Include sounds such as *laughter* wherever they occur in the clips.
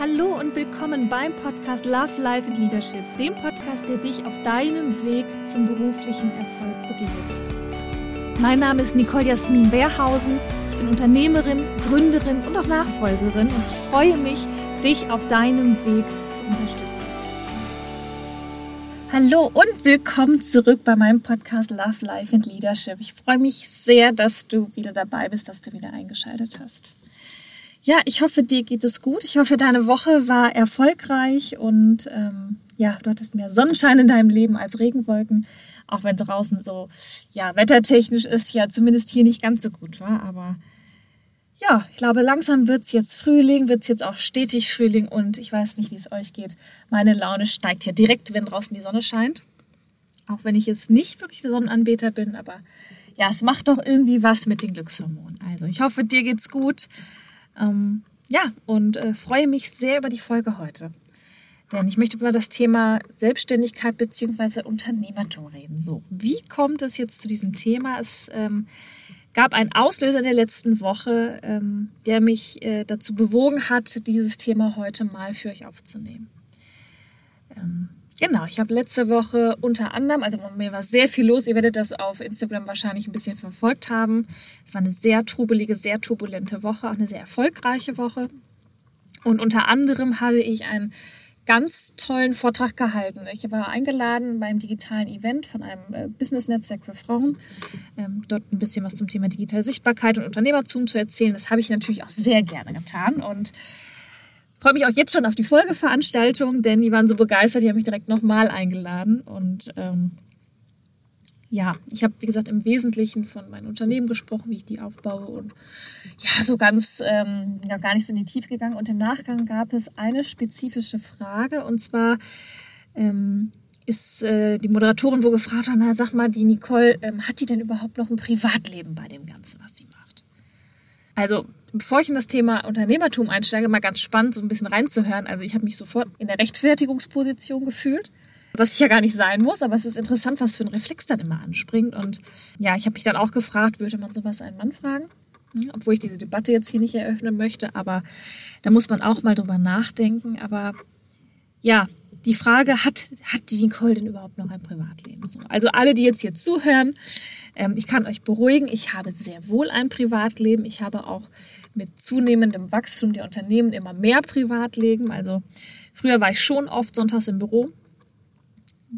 Hallo und willkommen beim Podcast Love, Life and Leadership, dem Podcast, der dich auf deinem Weg zum beruflichen Erfolg begleitet. Mein Name ist Nicole Jasmin Wehrhausen. Ich bin Unternehmerin, Gründerin und auch Nachfolgerin und ich freue mich, dich auf deinem Weg zu unterstützen. Hallo und willkommen zurück bei meinem Podcast Love, Life and Leadership. Ich freue mich sehr, dass du wieder dabei bist, dass du wieder eingeschaltet hast. Ja, ich hoffe, dir geht es gut. Ich hoffe, deine Woche war erfolgreich und ähm, ja, du hattest mehr Sonnenschein in deinem Leben als Regenwolken. Auch wenn draußen so, ja, wettertechnisch ist ja zumindest hier nicht ganz so gut war. Aber ja, ich glaube, langsam wird es jetzt Frühling, wird es jetzt auch stetig Frühling und ich weiß nicht, wie es euch geht. Meine Laune steigt hier direkt, wenn draußen die Sonne scheint. Auch wenn ich jetzt nicht wirklich der Sonnenanbeter bin, aber ja, es macht doch irgendwie was mit den Glückshormonen. Also ich hoffe, dir geht's gut. Ähm, ja, und äh, freue mich sehr über die Folge heute. Denn ich möchte über das Thema Selbstständigkeit bzw. Unternehmertum reden. So, wie kommt es jetzt zu diesem Thema? Es ähm, gab einen Auslöser in der letzten Woche, ähm, der mich äh, dazu bewogen hat, dieses Thema heute mal für euch aufzunehmen. Ähm, Genau, ich habe letzte Woche unter anderem, also mir war sehr viel los, ihr werdet das auf Instagram wahrscheinlich ein bisschen verfolgt haben. Es war eine sehr trubelige, sehr turbulente Woche, auch eine sehr erfolgreiche Woche. Und unter anderem hatte ich einen ganz tollen Vortrag gehalten. Ich war eingeladen beim digitalen Event von einem äh, Business-Netzwerk für Frauen, ähm, dort ein bisschen was zum Thema digitale Sichtbarkeit und Unternehmertum zu erzählen. Das habe ich natürlich auch sehr gerne getan und freue mich auch jetzt schon auf die Folgeveranstaltung, denn die waren so begeistert, die haben mich direkt nochmal eingeladen. Und ähm, ja, ich habe, wie gesagt, im Wesentlichen von meinem Unternehmen gesprochen, wie ich die aufbaue und ja, so ganz ähm, ja, gar nicht so in die Tiefe gegangen. Und im Nachgang gab es eine spezifische Frage und zwar ähm, ist äh, die Moderatorin wo gefragt, na sag mal, die Nicole, ähm, hat die denn überhaupt noch ein Privatleben bei dem Ganzen, was sie macht? Also bevor ich in das Thema Unternehmertum einsteige, mal ganz spannend, so ein bisschen reinzuhören. Also ich habe mich sofort in der Rechtfertigungsposition gefühlt, was ich ja gar nicht sein muss, aber es ist interessant, was für ein Reflex dann immer anspringt. Und ja, ich habe mich dann auch gefragt, würde man sowas einen Mann fragen? Obwohl ich diese Debatte jetzt hier nicht eröffnen möchte, aber da muss man auch mal drüber nachdenken. Aber ja, die Frage, hat, hat die Nicole denn überhaupt noch ein Privatleben? So, also alle, die jetzt hier zuhören, ähm, ich kann euch beruhigen, ich habe sehr wohl ein Privatleben. Ich habe auch mit zunehmendem Wachstum der Unternehmen immer mehr Privatleben. Also früher war ich schon oft sonntags im Büro.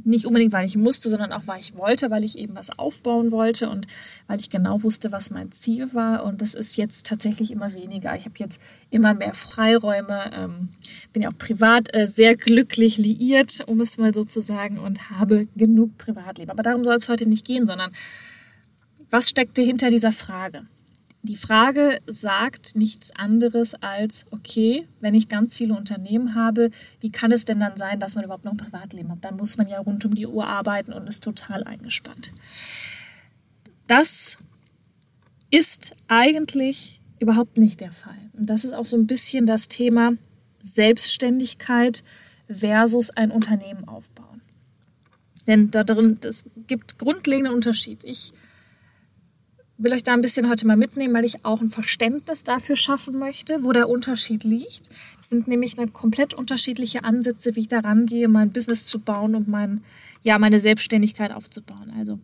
Nicht unbedingt, weil ich musste, sondern auch, weil ich wollte, weil ich eben was aufbauen wollte und weil ich genau wusste, was mein Ziel war. Und das ist jetzt tatsächlich immer weniger. Ich habe jetzt immer mehr Freiräume, ähm, bin ja auch privat äh, sehr glücklich liiert, um es mal so zu sagen, und habe genug Privatleben. Aber darum soll es heute nicht gehen, sondern was steckte hinter dieser Frage? Die Frage sagt nichts anderes als, okay, wenn ich ganz viele Unternehmen habe, wie kann es denn dann sein, dass man überhaupt noch ein Privatleben hat? Dann muss man ja rund um die Uhr arbeiten und ist total eingespannt. Das ist eigentlich überhaupt nicht der Fall. Und das ist auch so ein bisschen das Thema Selbstständigkeit versus ein Unternehmen aufbauen. Denn da drin, es gibt grundlegenden Unterschied. Ich will euch da ein bisschen heute mal mitnehmen, weil ich auch ein Verständnis dafür schaffen möchte, wo der Unterschied liegt. Das sind nämlich eine komplett unterschiedliche Ansätze, wie ich da rangehe, mein Business zu bauen und mein, ja, meine Selbstständigkeit aufzubauen. Also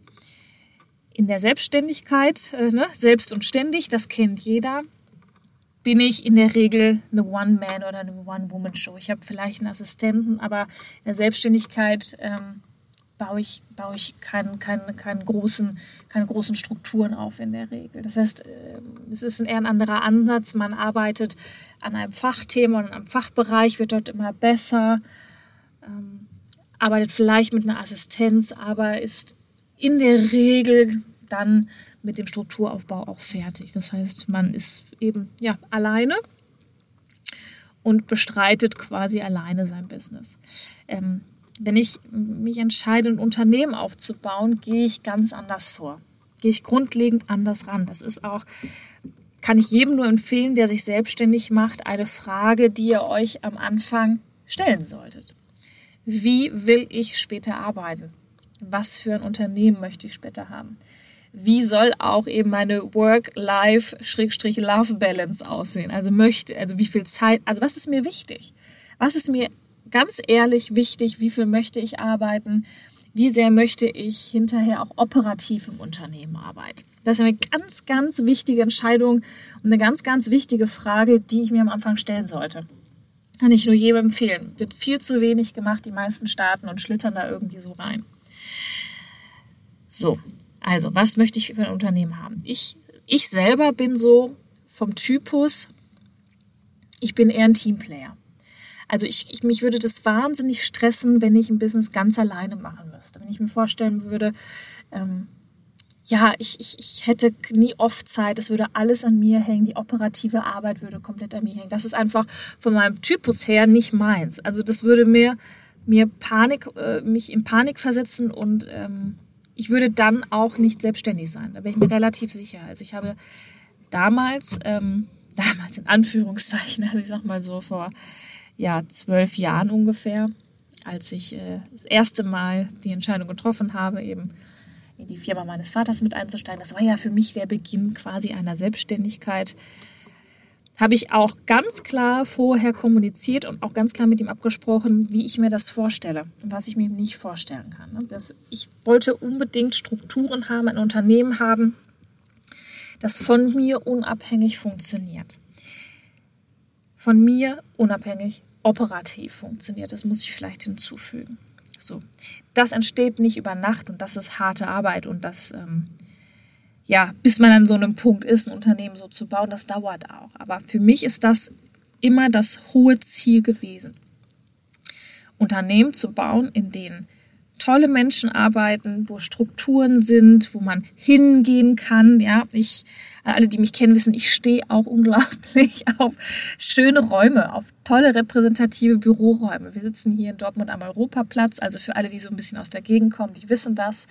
in der Selbstständigkeit, äh, ne, selbst und ständig, das kennt jeder, bin ich in der Regel eine One-Man- oder eine One-Woman-Show. Ich habe vielleicht einen Assistenten, aber in der Selbstständigkeit ähm, baue ich, baue ich keinen, keinen, keinen großen, keine großen Strukturen auf in der Regel. Das heißt, ähm, es ist eher ein anderer Ansatz. Man arbeitet an einem Fachthema und einem Fachbereich, wird dort immer besser, ähm, arbeitet vielleicht mit einer Assistenz, aber ist in der Regel dann mit dem Strukturaufbau auch fertig. Das heißt, man ist eben ja alleine und bestreitet quasi alleine sein Business. Ähm, wenn ich mich entscheide, ein Unternehmen aufzubauen, gehe ich ganz anders vor. Gehe ich grundlegend anders ran. Das ist auch, kann ich jedem nur empfehlen, der sich selbstständig macht, eine Frage, die ihr euch am Anfang stellen solltet. Wie will ich später arbeiten? Was für ein Unternehmen möchte ich später haben? wie soll auch eben meine Work-Life-Love-Balance aussehen? Also möchte, also wie viel Zeit, also was ist mir wichtig? Was ist mir ganz ehrlich wichtig? Wie viel möchte ich arbeiten? Wie sehr möchte ich hinterher auch operativ im Unternehmen arbeiten? Das ist eine ganz, ganz wichtige Entscheidung und eine ganz, ganz wichtige Frage, die ich mir am Anfang stellen sollte. Kann ich nur jedem empfehlen. Wird viel zu wenig gemacht, die meisten starten und schlittern da irgendwie so rein. So, also, was möchte ich für ein Unternehmen haben? Ich, ich selber bin so vom Typus, ich bin eher ein Teamplayer. Also ich, ich, mich würde das wahnsinnig stressen, wenn ich ein Business ganz alleine machen müsste. Wenn ich mir vorstellen würde, ähm, ja, ich, ich, ich hätte nie oft Zeit, es würde alles an mir hängen, die operative Arbeit würde komplett an mir hängen. Das ist einfach von meinem Typus her nicht meins. Also das würde mir, mir Panik, äh, mich in Panik versetzen und ähm, ich würde dann auch nicht selbstständig sein. Da bin ich mir relativ sicher. Also ich habe damals, ähm, *laughs* damals in Anführungszeichen, also ich sag mal so vor ja, zwölf Jahren ungefähr, als ich äh, das erste Mal die Entscheidung getroffen habe, eben in die Firma meines Vaters mit einzusteigen. Das war ja für mich der Beginn quasi einer Selbstständigkeit habe ich auch ganz klar vorher kommuniziert und auch ganz klar mit ihm abgesprochen, wie ich mir das vorstelle und was ich mir nicht vorstellen kann. Ne? Das, ich wollte unbedingt Strukturen haben, ein Unternehmen haben, das von mir unabhängig funktioniert. Von mir unabhängig operativ funktioniert. Das muss ich vielleicht hinzufügen. So. Das entsteht nicht über Nacht und das ist harte Arbeit und das ähm, ja, bis man an so einem Punkt ist, ein Unternehmen so zu bauen, das dauert auch. Aber für mich ist das immer das hohe Ziel gewesen. Unternehmen zu bauen, in denen tolle Menschen arbeiten, wo Strukturen sind, wo man hingehen kann. Ja, ich, alle, die mich kennen, wissen, ich stehe auch unglaublich *laughs* auf schöne Räume, auf tolle repräsentative Büroräume. Wir sitzen hier in Dortmund am Europaplatz. Also für alle, die so ein bisschen aus der Gegend kommen, die wissen das.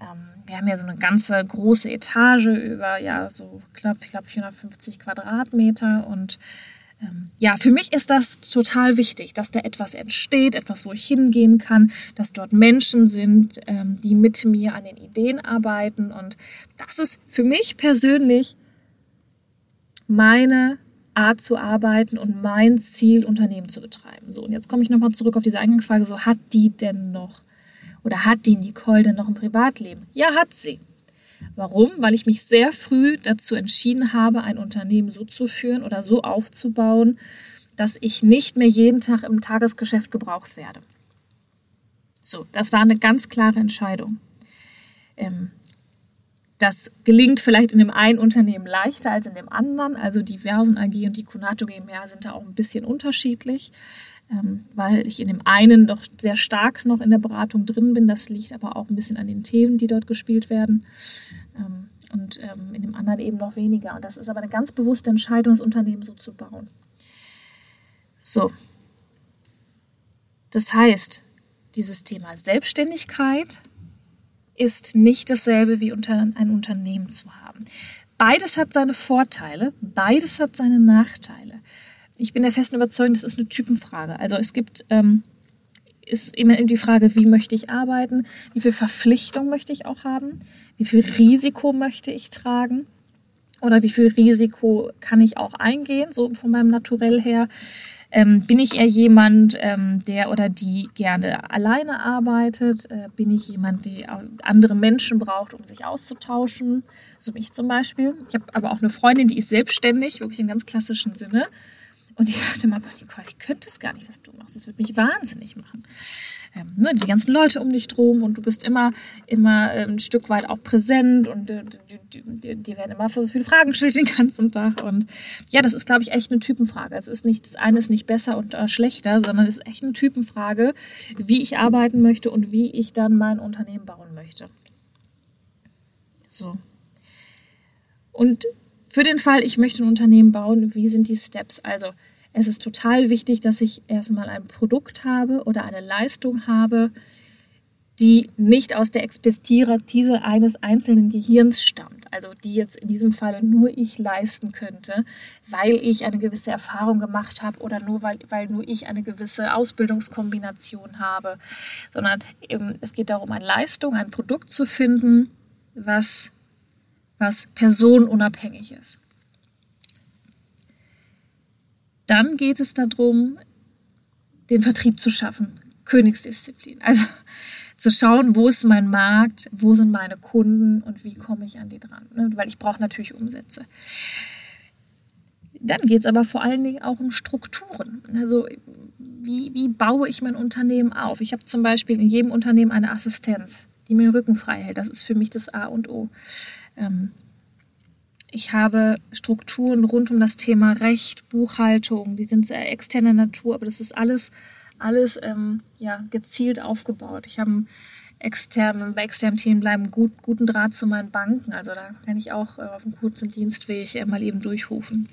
Ähm, wir haben ja so eine ganze große Etage über, ja, so knapp, ich glaube, 450 Quadratmeter. Und ja, für mich ist das total wichtig, dass da etwas entsteht, etwas, wo ich hingehen kann, dass dort Menschen sind, ähm, die mit mir an den Ideen arbeiten. Und das ist für mich persönlich meine Art zu arbeiten und mein Ziel, Unternehmen zu betreiben. So, und jetzt komme ich nochmal zurück auf diese Eingangsfrage, so hat die denn noch oder hat die Nicole denn noch ein Privatleben? Ja, hat sie. Warum? Weil ich mich sehr früh dazu entschieden habe, ein Unternehmen so zu führen oder so aufzubauen, dass ich nicht mehr jeden Tag im Tagesgeschäft gebraucht werde. So, das war eine ganz klare Entscheidung. Ähm, das gelingt vielleicht in dem einen Unternehmen leichter als in dem anderen. Also die Versen AG und die Kunato GmbH sind da auch ein bisschen unterschiedlich weil ich in dem einen doch sehr stark noch in der Beratung drin bin. Das liegt aber auch ein bisschen an den Themen, die dort gespielt werden. Ähm, und ähm, in dem anderen eben noch weniger. Und das ist aber eine ganz bewusste Entscheidung, das Unternehmen so zu bauen. So. Das heißt, dieses Thema Selbstständigkeit ist nicht dasselbe wie ein Unternehmen zu haben. Beides hat seine Vorteile, beides hat seine Nachteile ich bin der festen Überzeugung, das ist eine Typenfrage. Also es gibt, ähm, ist immer die Frage, wie möchte ich arbeiten, wie viel Verpflichtung möchte ich auch haben, wie viel Risiko möchte ich tragen oder wie viel Risiko kann ich auch eingehen, so von meinem Naturell her. Ähm, bin ich eher jemand, ähm, der oder die gerne alleine arbeitet? Äh, bin ich jemand, der andere Menschen braucht, um sich auszutauschen? So mich zum Beispiel. Ich habe aber auch eine Freundin, die ist selbstständig, wirklich im ganz klassischen Sinne. Und ich sagte mal, Nicole, ich könnte es gar nicht, was du machst. Das würde mich wahnsinnig machen. Ähm, ne, die ganzen Leute um dich drum und du bist immer, immer ähm, ein Stück weit auch präsent und äh, dir werden immer so viele Fragen gestellt den ganzen Tag. Und ja, das ist, glaube ich, echt eine Typenfrage. Es ist nicht, das eine ist nicht besser und äh, schlechter, sondern es ist echt eine Typenfrage, wie ich arbeiten möchte und wie ich dann mein Unternehmen bauen möchte. So. Und für den Fall, ich möchte ein Unternehmen bauen, wie sind die Steps? Also es ist total wichtig, dass ich erstmal ein Produkt habe oder eine Leistung habe, die nicht aus der Expertise eines einzelnen Gehirns stammt. Also die jetzt in diesem Falle nur ich leisten könnte, weil ich eine gewisse Erfahrung gemacht habe oder nur weil, weil nur ich eine gewisse Ausbildungskombination habe, sondern eben, es geht darum, eine Leistung, ein Produkt zu finden, was, was personenunabhängig ist. Dann geht es darum, den Vertrieb zu schaffen. Königsdisziplin. Also *laughs* zu schauen, wo ist mein Markt, wo sind meine Kunden und wie komme ich an die dran. Ne? Weil ich brauche natürlich Umsätze. Dann geht es aber vor allen Dingen auch um Strukturen. Also wie, wie baue ich mein Unternehmen auf? Ich habe zum Beispiel in jedem Unternehmen eine Assistenz, die mir den Rücken frei hält. Das ist für mich das A und O. Ähm, ich habe Strukturen rund um das Thema Recht, Buchhaltung, die sind sehr externer Natur, aber das ist alles, alles ähm, ja, gezielt aufgebaut. Ich habe externen, bei externen Themen bleiben gut, guten Draht zu meinen Banken. Also da kann ich auch äh, auf einem kurzen Dienstweg äh, mal eben durchrufen.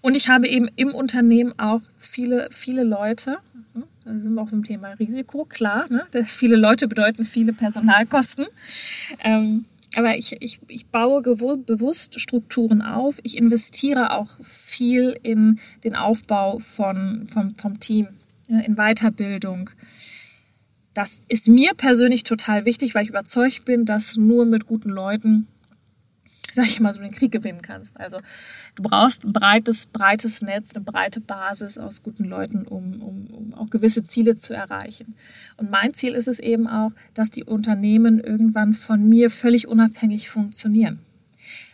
Und ich habe eben im Unternehmen auch viele, viele Leute, hm, da sind wir auch im Thema Risiko, klar, ne? *laughs* viele Leute bedeuten viele Personalkosten. Ähm, aber ich, ich, ich baue bewusst Strukturen auf. Ich investiere auch viel in den Aufbau von, vom, vom Team, in Weiterbildung. Das ist mir persönlich total wichtig, weil ich überzeugt bin, dass nur mit guten Leuten *laughs* sag ich mal, so den Krieg gewinnen kannst. Also du brauchst ein breites, breites Netz, eine breite Basis aus guten Leuten, um, um, um auch gewisse Ziele zu erreichen. Und mein Ziel ist es eben auch, dass die Unternehmen irgendwann von mir völlig unabhängig funktionieren.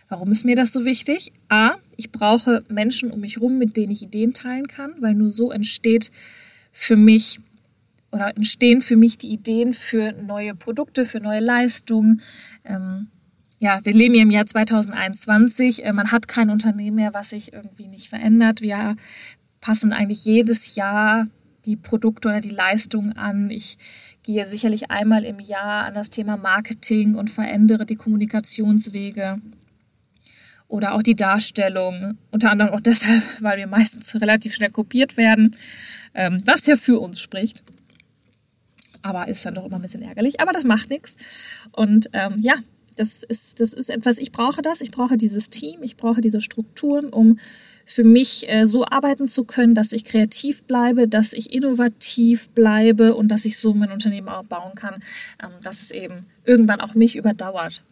Warum ist mir das so wichtig? A, ich brauche Menschen um mich herum, mit denen ich Ideen teilen kann, weil nur so entsteht für mich oder entstehen für mich die Ideen für neue Produkte, für neue Leistungen. Ähm, ja, wir leben hier im Jahr 2021. Äh, man hat kein Unternehmen mehr, was sich irgendwie nicht verändert. Wir passen eigentlich jedes Jahr die Produkte oder die Leistungen an. Ich gehe sicherlich einmal im Jahr an das Thema Marketing und verändere die Kommunikationswege oder auch die Darstellung. Unter anderem auch deshalb, *laughs* weil wir meistens relativ schnell kopiert werden, ähm, was ja für uns spricht. Aber ist dann doch immer ein bisschen ärgerlich. Aber das macht nichts. Und ähm, ja, das ist, das ist etwas, ich brauche das, ich brauche dieses Team, ich brauche diese Strukturen, um für mich äh, so arbeiten zu können, dass ich kreativ bleibe, dass ich innovativ bleibe und dass ich so mein Unternehmen auch bauen kann, ähm, dass es eben irgendwann auch mich überdauert.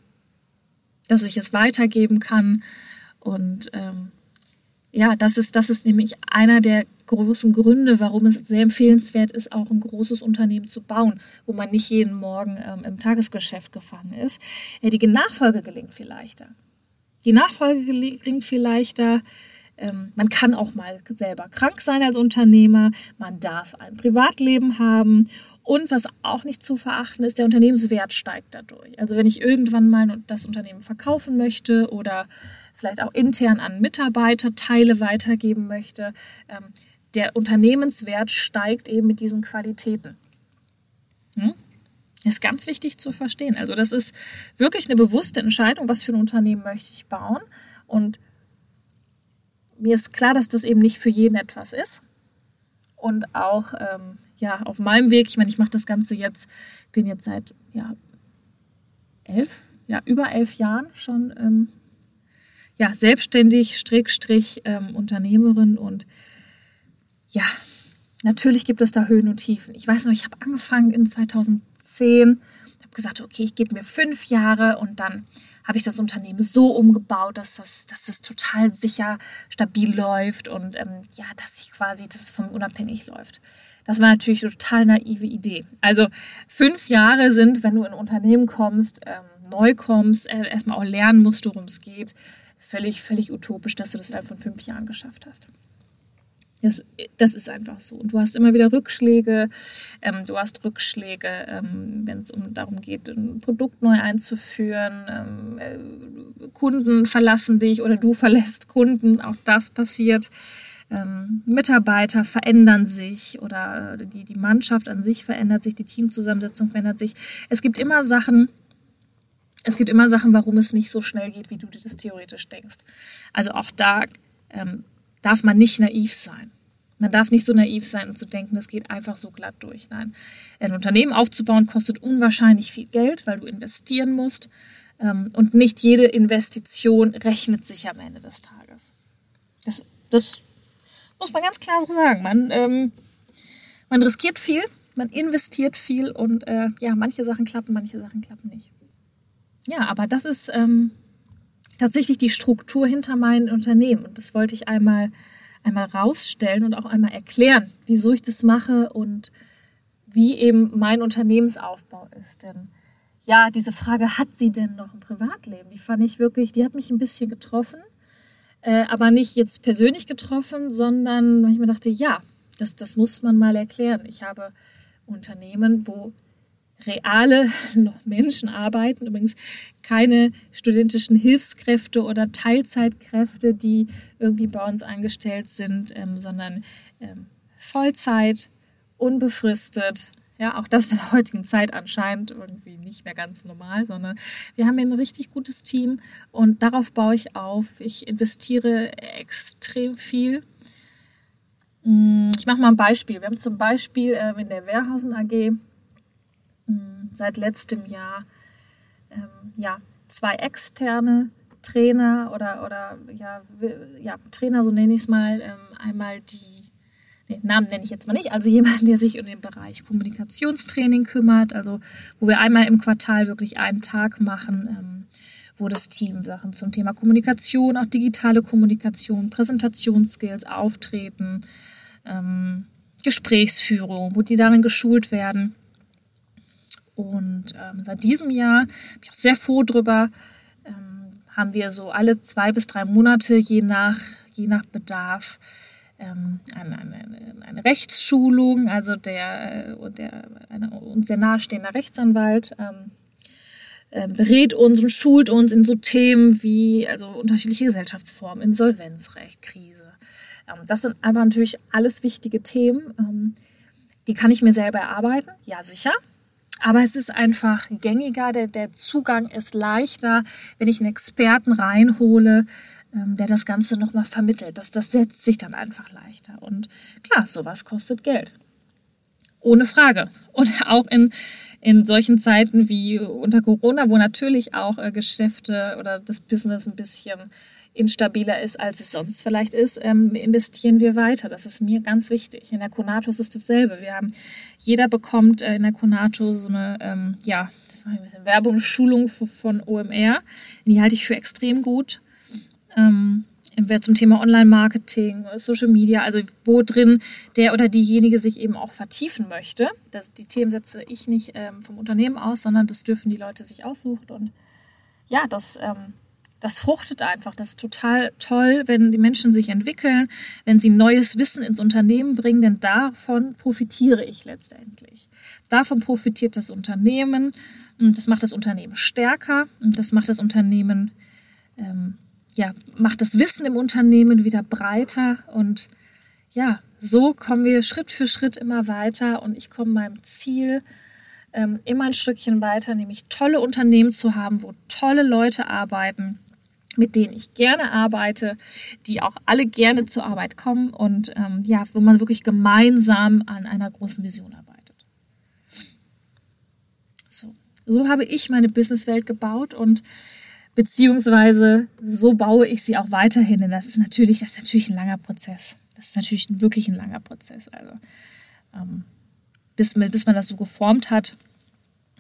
Dass ich es weitergeben kann. Und ähm, ja, das ist, das ist nämlich einer der großen Gründe, warum es sehr empfehlenswert ist, auch ein großes Unternehmen zu bauen, wo man nicht jeden Morgen ähm, im Tagesgeschäft gefangen ist. Ja, die Nachfolge gelingt viel leichter. Die Nachfolge gelingt viel leichter. Ähm, man kann auch mal selber krank sein als Unternehmer. Man darf ein Privatleben haben. Und was auch nicht zu verachten ist, der Unternehmenswert steigt dadurch. Also wenn ich irgendwann mal das Unternehmen verkaufen möchte oder vielleicht auch intern an Mitarbeiter Teile weitergeben möchte. Ähm, der Unternehmenswert steigt eben mit diesen Qualitäten. Hm? Ist ganz wichtig zu verstehen. Also das ist wirklich eine bewusste Entscheidung, was für ein Unternehmen möchte ich bauen. Und mir ist klar, dass das eben nicht für jeden etwas ist. Und auch ähm, ja, auf meinem Weg, ich meine, ich mache das Ganze jetzt, bin jetzt seit ja, elf, ja, über elf Jahren schon ähm, ja, selbstständig, Strickstrich, ähm, Unternehmerin und ja, natürlich gibt es da Höhen und Tiefen. Ich weiß noch, ich habe angefangen in 2010, habe gesagt, okay, ich gebe mir fünf Jahre und dann habe ich das Unternehmen so umgebaut, dass das, dass das total sicher, stabil läuft und ähm, ja, dass ich quasi, dass es von unabhängig läuft. Das war natürlich eine total naive Idee. Also fünf Jahre sind, wenn du in ein Unternehmen kommst, ähm, neu kommst, äh, erstmal auch lernen musst, worum es geht, völlig, völlig utopisch, dass du das innerhalb von fünf Jahren geschafft hast. Das, das ist einfach so. Und du hast immer wieder Rückschläge. Ähm, du hast Rückschläge, ähm, wenn es um darum geht, ein Produkt neu einzuführen. Ähm, äh, Kunden verlassen dich oder du verlässt Kunden. Auch das passiert. Ähm, Mitarbeiter verändern sich oder die, die Mannschaft an sich verändert sich, die Teamzusammensetzung verändert sich. Es gibt immer Sachen, es gibt immer Sachen, warum es nicht so schnell geht, wie du dir das theoretisch denkst. Also auch da ähm, darf man nicht naiv sein. Man darf nicht so naiv sein und zu denken, es geht einfach so glatt durch. Nein, ein Unternehmen aufzubauen kostet unwahrscheinlich viel Geld, weil du investieren musst. Ähm, und nicht jede Investition rechnet sich am Ende des Tages. Das, das muss man ganz klar so sagen. Man, ähm, man riskiert viel, man investiert viel und äh, ja, manche Sachen klappen, manche Sachen klappen nicht. ja, aber das ist ähm, tatsächlich die Struktur hinter meinem Unternehmen. Und das wollte ich einmal, einmal rausstellen und auch einmal erklären, wieso ich das mache und wie eben mein Unternehmensaufbau ist. Denn ja, diese Frage, hat sie denn noch ein Privatleben? Die fand ich wirklich, die hat mich ein bisschen getroffen. Äh, aber nicht jetzt persönlich getroffen, sondern ich mir dachte, ja, das, das muss man mal erklären. Ich habe Unternehmen, wo reale *laughs* Menschen arbeiten, übrigens keine studentischen Hilfskräfte oder Teilzeitkräfte, die irgendwie bei uns angestellt sind, ähm, sondern ähm, Vollzeit, unbefristet. Ja, auch das in der heutigen Zeit anscheinend irgendwie nicht mehr ganz normal, sondern wir haben ein richtig gutes Team und darauf baue ich auf. Ich investiere extrem viel. Mm, ich mache mal ein Beispiel. Wir haben zum Beispiel äh, in der Wehrhausen AG mm, seit letztem Jahr ähm, ja, zwei externe Trainer oder, oder ja, ja, Trainer, so nenne ich es mal. Ähm, einmal die nee, Namen nenne ich jetzt mal nicht, also jemand, der sich um den Bereich Kommunikationstraining kümmert, also wo wir einmal im Quartal wirklich einen Tag machen, ähm, wo das Team Sachen zum Thema Kommunikation, auch digitale Kommunikation, Präsentationsskills, Auftreten, ähm, Gesprächsführung, wo die darin geschult werden. Und ähm, seit diesem Jahr bin ich auch sehr froh drüber, ähm, haben wir so alle zwei bis drei Monate, je nach, je nach Bedarf, ähm, eine, eine, eine, Rechtsschulung, also der, äh, der eine, uns sehr nahestehender Rechtsanwalt ähm, äh, berät uns und schult uns in so Themen wie also unterschiedliche Gesellschaftsformen, Insolvenzrecht, Krise. Ähm, das sind aber natürlich alles wichtige Themen. Ähm, die kann ich mir selber erarbeiten, ja sicher. Aber es ist einfach gängiger, der, der Zugang ist leichter, wenn ich einen Experten reinhole, ähm, der das Ganze nochmal vermittelt. Das, das setzt sich dann einfach leichter. Und klar, sowas kostet Geld. Ohne Frage. *laughs* Und auch in, in solchen Zeiten wie unter Corona, wo natürlich auch äh, Geschäfte oder das Business ein bisschen instabiler ist, als es sonst vielleicht ist, ähm, investieren wir weiter. Das ist mir ganz wichtig. In der Konatus ist dasselbe. Wir haben, jeder bekommt äh, in der Konato so eine, ähm, ja, das ein bisschen Werbung, Schulung von OMR. Die halte ich für extrem gut ähm, entweder zum Thema Online-Marketing, Social Media, also wo drin der oder diejenige sich eben auch vertiefen möchte. Das, die Themen setze ich nicht ähm, vom Unternehmen aus, sondern das dürfen die Leute sich aussuchen. Und ja, das, ähm, das fruchtet einfach. Das ist total toll, wenn die Menschen sich entwickeln, wenn sie neues Wissen ins Unternehmen bringen, denn davon profitiere ich letztendlich. Davon profitiert das Unternehmen. Und das macht das Unternehmen stärker und das macht das Unternehmen ähm, ja, macht das Wissen im Unternehmen wieder breiter und ja, so kommen wir Schritt für Schritt immer weiter und ich komme meinem Ziel ähm, immer ein Stückchen weiter, nämlich tolle Unternehmen zu haben, wo tolle Leute arbeiten, mit denen ich gerne arbeite, die auch alle gerne zur Arbeit kommen und ähm, ja, wo man wirklich gemeinsam an einer großen Vision arbeitet. So, so habe ich meine Businesswelt gebaut und beziehungsweise so baue ich sie auch weiterhin. Denn das ist natürlich, das ist natürlich ein langer Prozess. Das ist natürlich wirklich ein langer Prozess. Also ähm, bis, bis man das so geformt hat,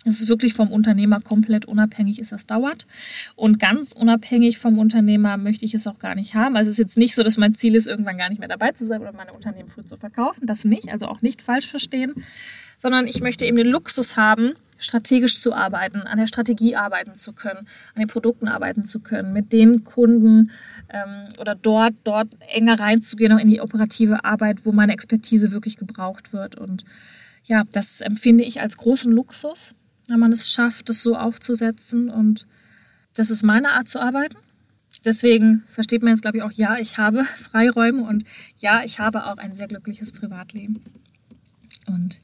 es wirklich vom Unternehmer komplett unabhängig ist, das dauert. Und ganz unabhängig vom Unternehmer möchte ich es auch gar nicht haben. Also es ist jetzt nicht so, dass mein Ziel ist, irgendwann gar nicht mehr dabei zu sein oder meine Unternehmen früh zu verkaufen. Das nicht, also auch nicht falsch verstehen. Sondern ich möchte eben den Luxus haben, strategisch zu arbeiten, an der Strategie arbeiten zu können, an den Produkten arbeiten zu können, mit den Kunden ähm, oder dort, dort enger reinzugehen, auch in die operative Arbeit, wo meine Expertise wirklich gebraucht wird. Und ja, das empfinde ich als großen Luxus, wenn man es schafft, das so aufzusetzen. Und das ist meine Art zu arbeiten. Deswegen versteht man jetzt, glaube ich, auch, ja, ich habe *laughs* Freiräume und ja, ich habe auch ein sehr glückliches Privatleben. Und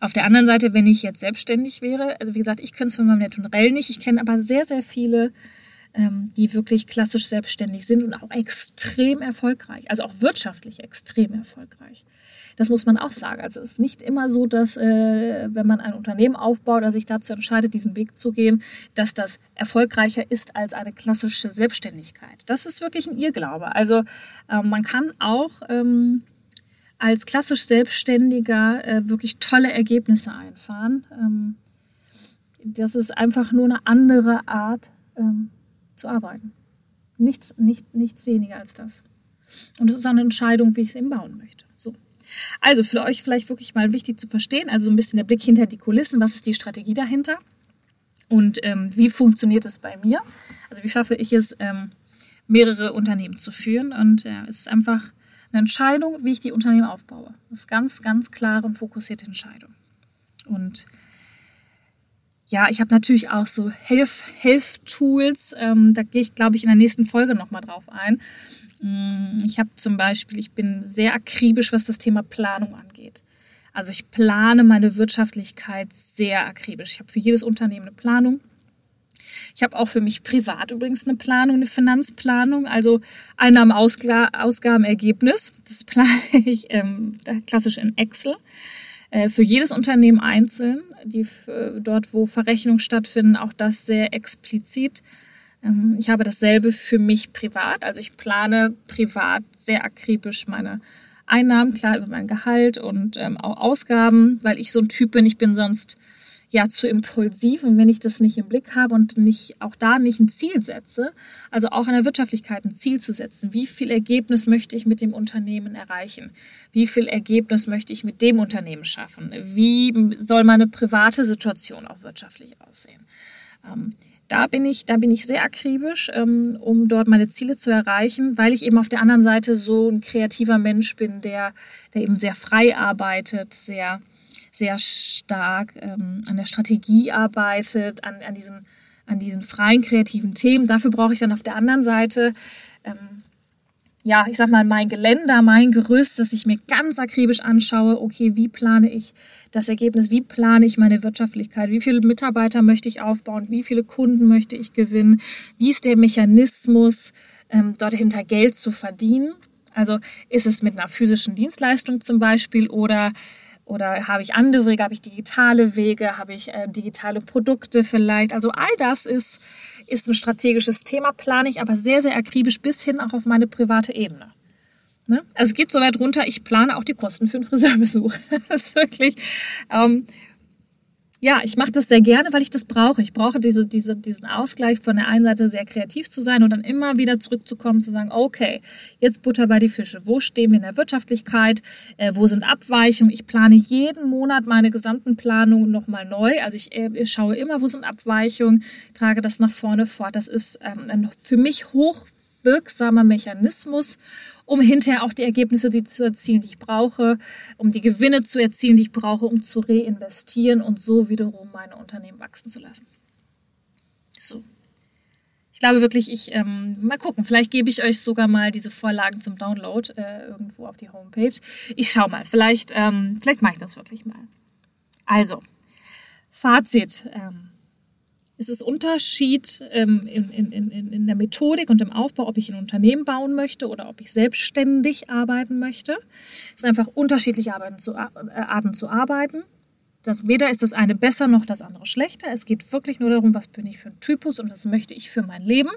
auf der anderen Seite, wenn ich jetzt selbstständig wäre, also wie gesagt, ich könnte es von meinem Naturell nicht, ich kenne aber sehr, sehr viele, die wirklich klassisch selbstständig sind und auch extrem erfolgreich, also auch wirtschaftlich extrem erfolgreich. Das muss man auch sagen. Also es ist nicht immer so, dass äh, wenn man ein Unternehmen aufbaut oder sich dazu entscheidet, diesen Weg zu gehen, dass das erfolgreicher ist als eine klassische Selbstständigkeit. Das ist wirklich ein Irrglaube. Also äh, man kann auch ähm, als klassisch Selbstständiger äh, wirklich tolle Ergebnisse einfahren. Ähm, das ist einfach nur eine andere Art ähm, zu arbeiten. Nichts, nicht, nichts weniger als das. Und es ist auch eine Entscheidung, wie ich es eben bauen möchte. So. Also für euch vielleicht wirklich mal wichtig zu verstehen, also so ein bisschen der Blick hinter die Kulissen, was ist die Strategie dahinter und ähm, wie funktioniert es bei mir? Also wie schaffe ich es, ähm, mehrere Unternehmen zu führen? Und ja, es ist einfach eine Entscheidung, wie ich die Unternehmen aufbaue. Das ist ganz, ganz klare und fokussierte Entscheidung. Und ja, ich habe natürlich auch so Helf-Tools. Ähm, da gehe ich, glaube ich, in der nächsten Folge nochmal drauf ein. Mm, ich habe zum Beispiel, ich bin sehr akribisch, was das Thema Planung angeht. Also ich plane meine Wirtschaftlichkeit sehr akribisch. Ich habe für jedes Unternehmen eine Planung. Ich habe auch für mich privat übrigens eine Planung, eine Finanzplanung, also Einnahmen, Ausgaben, Ergebnis. Das *laughs* plane ich ähm, klassisch in Excel. Äh, für jedes Unternehmen einzeln, die, äh, dort wo Verrechnungen stattfinden, auch das sehr explizit. Ähm, ich habe dasselbe für mich privat, also ich plane privat sehr akribisch meine Einnahmen, klar über mein Gehalt und ähm, auch Ausgaben, weil ich so ein Typ bin, ich bin sonst ja zu impulsiv und wenn ich das nicht im Blick habe und nicht auch da nicht ein Ziel setze, also auch in der Wirtschaftlichkeit ein Ziel zu setzen, wie viel Ergebnis möchte ich mit dem Unternehmen erreichen? Wie viel Ergebnis möchte ich mit dem Unternehmen schaffen? Wie soll meine private Situation auch wirtschaftlich aussehen? Ähm, da bin ich, da bin ich sehr akribisch, ähm, um dort meine Ziele zu erreichen, weil ich eben auf der anderen Seite so ein kreativer Mensch bin, der, der eben sehr frei arbeitet, sehr sehr stark ähm, an der Strategie arbeitet, an, an, diesen, an diesen freien kreativen Themen. Dafür brauche ich dann auf der anderen Seite ähm, ja, ich sag mal, mein Geländer, mein Gerüst, dass ich mir ganz akribisch anschaue, okay, wie plane ich das Ergebnis, wie plane ich meine Wirtschaftlichkeit, wie viele Mitarbeiter möchte ich aufbauen, wie viele Kunden möchte ich gewinnen, wie ist der Mechanismus, ähm, dort hinter Geld zu verdienen. Also ist es mit einer physischen Dienstleistung zum Beispiel oder oder habe ich andere Wege, habe ich digitale Wege, habe ich äh, digitale Produkte vielleicht. Also all das ist, ist ein strategisches Thema, plane ich aber sehr, sehr akribisch bis hin auch auf meine private Ebene. Ne? Also es geht so weit runter, ich plane auch die Kosten für einen Friseurbesuch. *laughs* das ist wirklich, ähm, ja, ich mache das sehr gerne, weil ich das brauche. Ich brauche diese, diese, diesen Ausgleich von der einen Seite sehr kreativ zu sein und dann immer wieder zurückzukommen, zu sagen, okay, jetzt Butter bei die Fische. Wo stehen wir in der Wirtschaftlichkeit? Äh, wo sind Abweichungen? Ich plane jeden Monat meine gesamten Planungen nochmal neu. Also ich, äh, ich, schaue immer, wo sind Abweichungen, trage das nach vorne fort. Das ist ähm, ein für mich hochwirksamer Mechanismus, um hinterher auch die Ergebnisse die zu erzielen, die ich brauche, um die Gewinne zu erzielen, die ich brauche, um zu reinvestieren und so wiederum meine Unternehmen wachsen zu lassen. So. Ich glaube wirklich, ich ähm, mal gucken. Vielleicht gebe ich euch sogar mal diese Vorlagen zum Download äh, irgendwo auf die Homepage. Ich schaue mal. Vielleicht, ähm, vielleicht mache ich das wirklich mal. Also Fazit. Ähm, es ist Unterschied ähm, in, in, in, in der Methodik und im Aufbau, ob ich ein Unternehmen bauen möchte oder ob ich selbstständig arbeiten möchte. Es sind einfach unterschiedliche Arten zu, äh, Arten zu arbeiten. Das, weder ist das eine besser noch das andere schlechter. Es geht wirklich nur darum, was bin ich für ein Typus und was möchte ich für mein Leben.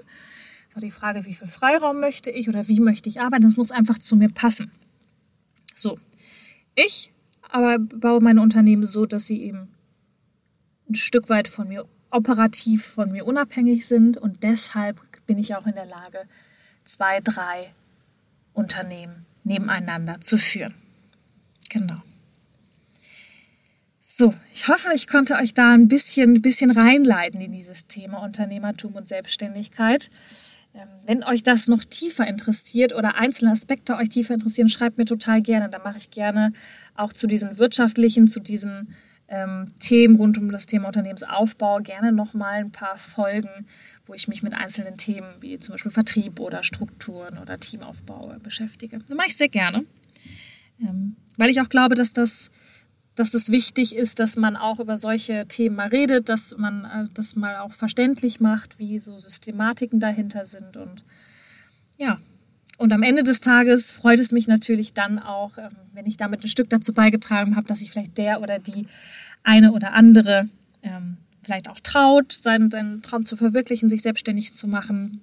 Es auch die Frage, wie viel Freiraum möchte ich oder wie möchte ich arbeiten. Das muss einfach zu mir passen. So, ich aber baue meine Unternehmen so, dass sie eben ein Stück weit von mir operativ von mir unabhängig sind und deshalb bin ich auch in der Lage, zwei, drei Unternehmen nebeneinander zu führen. Genau. So, ich hoffe, ich konnte euch da ein bisschen, bisschen reinleiten in dieses Thema Unternehmertum und Selbstständigkeit. Ähm, wenn euch das noch tiefer interessiert oder einzelne Aspekte euch tiefer interessieren, schreibt mir total gerne. Da mache ich gerne auch zu diesen wirtschaftlichen, zu diesen ähm, Themen rund um das Thema Unternehmensaufbau gerne nochmal ein paar Folgen, wo ich mich mit einzelnen Themen wie zum Beispiel Vertrieb oder Strukturen oder Teamaufbau beschäftige. Das mache ich sehr gerne, ähm, weil ich auch glaube, dass das dass das wichtig ist, dass man auch über solche Themen mal redet, dass man äh, das mal auch verständlich macht, wie so Systematiken dahinter sind. Und ja, und am Ende des Tages freut es mich natürlich dann auch, ähm, wenn ich damit ein Stück dazu beigetragen habe, dass ich vielleicht der oder die eine oder andere ähm, vielleicht auch traut, seinen, seinen Traum zu verwirklichen, sich selbstständig zu machen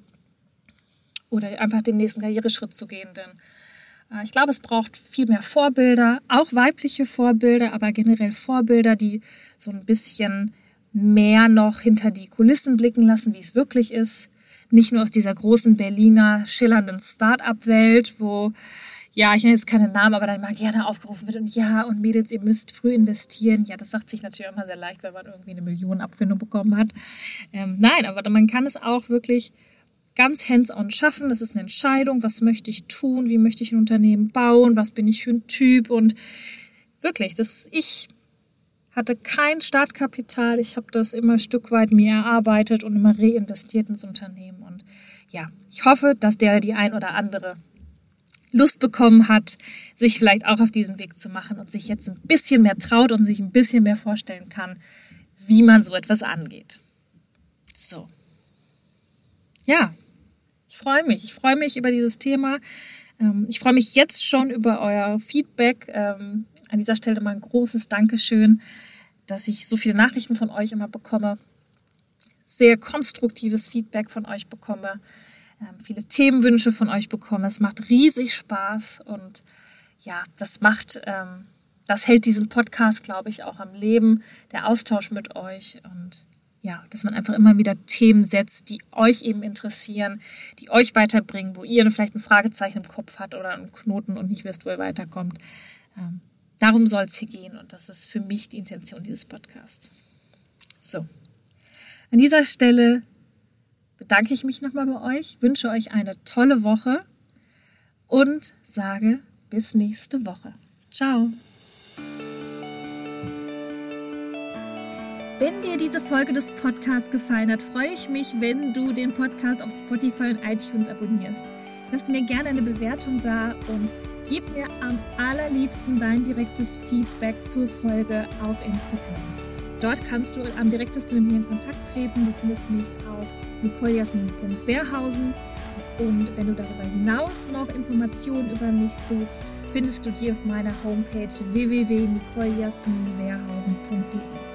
oder einfach den nächsten Karriereschritt zu gehen. Denn äh, ich glaube, es braucht viel mehr Vorbilder, auch weibliche Vorbilder, aber generell Vorbilder, die so ein bisschen mehr noch hinter die Kulissen blicken lassen, wie es wirklich ist. Nicht nur aus dieser großen Berliner schillernden Start-up-Welt, wo ja, ich nenne jetzt keine Namen, aber dann mal gerne aufgerufen wird und ja, und Mädels, ihr müsst früh investieren. Ja, das sagt sich natürlich immer sehr leicht, wenn man irgendwie eine Millionenabfindung bekommen hat. Ähm, nein, aber man kann es auch wirklich ganz hands-on schaffen. Das ist eine Entscheidung. Was möchte ich tun? Wie möchte ich ein Unternehmen bauen? Was bin ich für ein Typ? Und wirklich, das ich hatte kein Startkapital. Ich habe das immer ein Stück weit mir erarbeitet und immer reinvestiert ins Unternehmen. Ja, ich hoffe, dass der die ein oder andere Lust bekommen hat, sich vielleicht auch auf diesen Weg zu machen und sich jetzt ein bisschen mehr traut und sich ein bisschen mehr vorstellen kann, wie man so etwas angeht. So. Ja, ich freue mich. Ich freue mich über dieses Thema. Ähm, ich freue mich jetzt schon über euer Feedback. Ähm, an dieser Stelle mal ein großes Dankeschön, dass ich so viele Nachrichten von euch immer bekomme. Sehr konstruktives Feedback von euch bekomme ähm, viele Themenwünsche von euch bekomme. Es macht riesig Spaß und ja, das macht, ähm, das hält diesen Podcast, glaube ich, auch am Leben, der Austausch mit euch und ja, dass man einfach immer wieder Themen setzt, die euch eben interessieren, die euch weiterbringen, wo ihr vielleicht ein Fragezeichen im Kopf habt oder einen Knoten und nicht wisst, wo ihr weiterkommt. Ähm, darum soll es hier gehen und das ist für mich die Intention dieses Podcasts. So, an dieser Stelle bedanke ich mich nochmal bei euch, wünsche euch eine tolle Woche und sage bis nächste Woche. Ciao. Wenn dir diese Folge des Podcasts gefallen hat, freue ich mich, wenn du den Podcast auf Spotify und iTunes abonnierst. Lass mir gerne eine Bewertung da und gib mir am allerliebsten dein direktes Feedback zur Folge auf Instagram. Dort kannst du am direktesten mit mir in Kontakt treten. Du findest mich auf nicolejasmin.beerhausen. Und wenn du darüber hinaus noch Informationen über mich suchst, findest du die auf meiner Homepage www.nicolejasminwehrhausen.com.